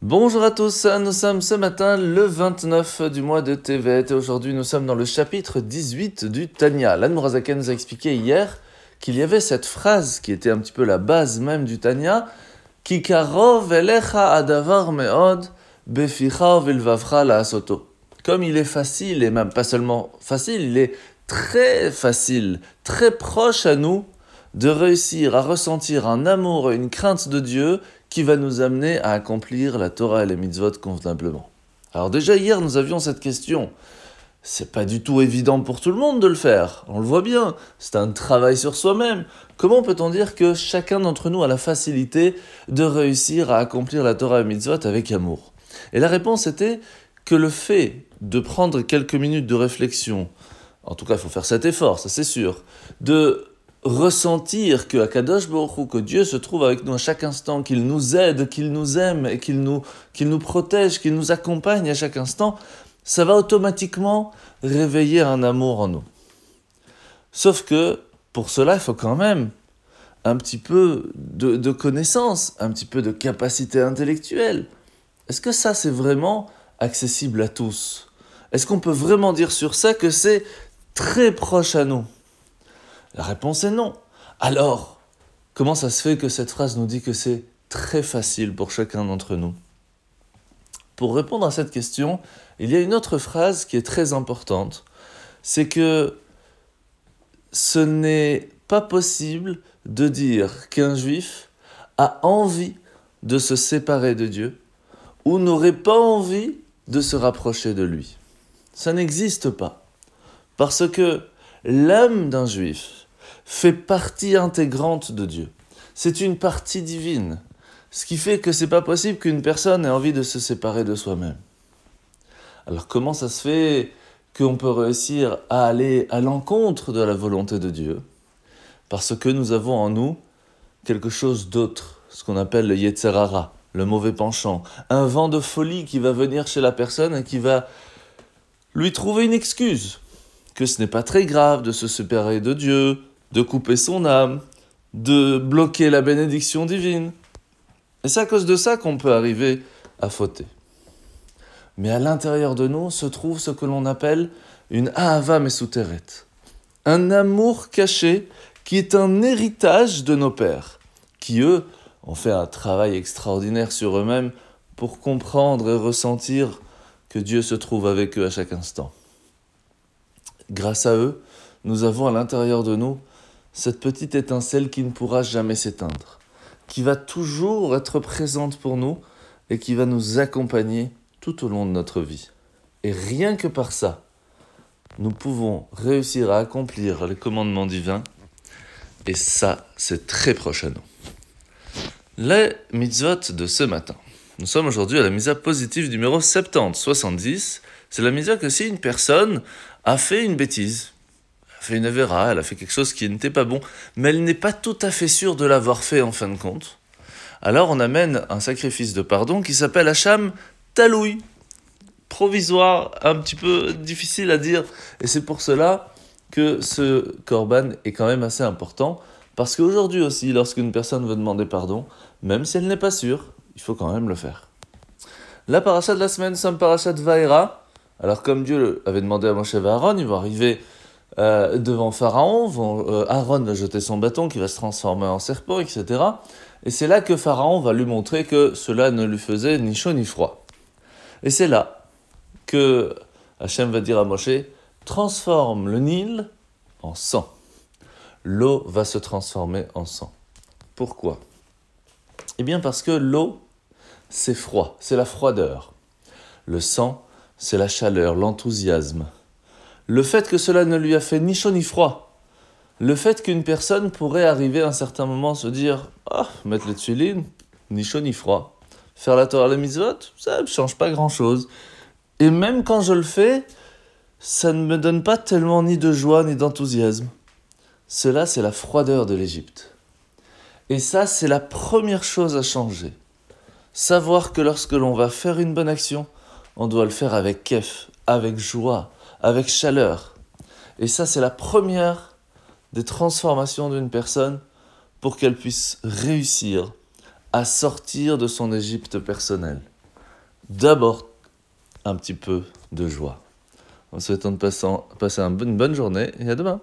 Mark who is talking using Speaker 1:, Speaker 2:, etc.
Speaker 1: Bonjour à tous, nous sommes ce matin le 29 du mois de Tevet et aujourd'hui nous sommes dans le chapitre 18 du Tanya. L'Anne Mourazaken nous a expliqué hier qu'il y avait cette phrase qui était un petit peu la base même du Tanya Kikarov elecha adavar meod beficha la. Comme il est facile, et même pas seulement facile, il est très facile, très proche à nous de réussir à ressentir un amour et une crainte de Dieu qui va nous amener à accomplir la Torah et les mitzvot convenablement. Alors déjà hier nous avions cette question. C'est pas du tout évident pour tout le monde de le faire, on le voit bien, c'est un travail sur soi-même. Comment peut-on dire que chacun d'entre nous a la facilité de réussir à accomplir la Torah et les mitzvot avec amour? Et la réponse était que le fait de prendre quelques minutes de réflexion, en tout cas il faut faire cet effort, ça c'est sûr, de ressentir que Akadosh Baruch que Dieu se trouve avec nous à chaque instant, qu'il nous aide, qu'il nous aime et qu'il nous, nous protège, qu'il nous accompagne à chaque instant, ça va automatiquement réveiller un amour en nous. Sauf que pour cela, il faut quand même un petit peu de, de connaissance, un petit peu de capacité intellectuelle. Est-ce que ça, c'est vraiment accessible à tous? Est-ce qu'on peut vraiment dire sur ça que c'est très proche à nous? La réponse est non. Alors, comment ça se fait que cette phrase nous dit que c'est très facile pour chacun d'entre nous? Pour répondre à cette question, il y a une autre phrase qui est très importante. C'est que ce n'est pas possible de dire qu'un juif a envie de se séparer de Dieu ou n'aurait pas envie de se rapprocher de lui. Ça n'existe pas. Parce que l'âme d'un juif fait partie intégrante de Dieu. C'est une partie divine. Ce qui fait que c'est pas possible qu'une personne ait envie de se séparer de soi-même. Alors comment ça se fait qu'on peut réussir à aller à l'encontre de la volonté de Dieu? Parce que nous avons en nous quelque chose d'autre, ce qu'on appelle le Yetzerara, le mauvais penchant, un vent de folie qui va venir chez la personne et qui va lui trouver une excuse que ce n'est pas très grave de se séparer de Dieu, de couper son âme, de bloquer la bénédiction divine. Et c'est à cause de ça qu'on peut arriver à fauter. Mais à l'intérieur de nous se trouve ce que l'on appelle une Ahava Mesuteret, un amour caché qui est un héritage de nos pères, qui eux ont fait un travail extraordinaire sur eux-mêmes pour comprendre et ressentir que Dieu se trouve avec eux à chaque instant grâce à eux, nous avons à l'intérieur de nous cette petite étincelle qui ne pourra jamais s'éteindre, qui va toujours être présente pour nous et qui va nous accompagner tout au long de notre vie. Et rien que par ça, nous pouvons réussir à accomplir les commandements divins, et ça, c'est très proche à nous. Les mitzvot de ce matin. Nous sommes aujourd'hui à la mise positive numéro 70, 70. C'est la mise que si une personne a fait une bêtise, a fait une avéra, elle a fait quelque chose qui n'était pas bon, mais elle n'est pas tout à fait sûre de l'avoir fait en fin de compte, alors on amène un sacrifice de pardon qui s'appelle Hacham Taloui. Provisoire, un petit peu difficile à dire, et c'est pour cela que ce korban est quand même assez important, parce qu'aujourd'hui aussi, lorsqu'une personne veut demander pardon, même si elle n'est pas sûre, il faut quand même le faire. La paracha de la semaine, c'est parachat Vaera, alors comme Dieu avait demandé à Moshe Aaron, ils vont arriver euh, devant Pharaon, euh, Aaron va jeter son bâton qui va se transformer en serpent, etc. Et c'est là que Pharaon va lui montrer que cela ne lui faisait ni chaud ni froid. Et c'est là que Hachem va dire à Moshe, transforme le Nil en sang. L'eau va se transformer en sang. Pourquoi? Eh bien parce que l'eau, c'est froid, c'est la froideur. Le sang, c'est la chaleur, l'enthousiasme. Le fait que cela ne lui a fait ni chaud ni froid. Le fait qu'une personne pourrait arriver à un certain moment se dire Ah, mettre les tuilines, ni chaud ni froid. Faire la Torah la mitzvot, ça ne change pas grand chose. Et même quand je le fais, ça ne me donne pas tellement ni de joie ni d'enthousiasme. Cela, c'est la froideur de l'Égypte. Et ça, c'est la première chose à changer. Savoir que lorsque l'on va faire une bonne action, on doit le faire avec kef, avec joie, avec chaleur. Et ça, c'est la première des transformations d'une personne pour qu'elle puisse réussir à sortir de son Égypte personnelle. d'abord un petit peu de joie. En souhaitant de passer, une bonne journée et à demain.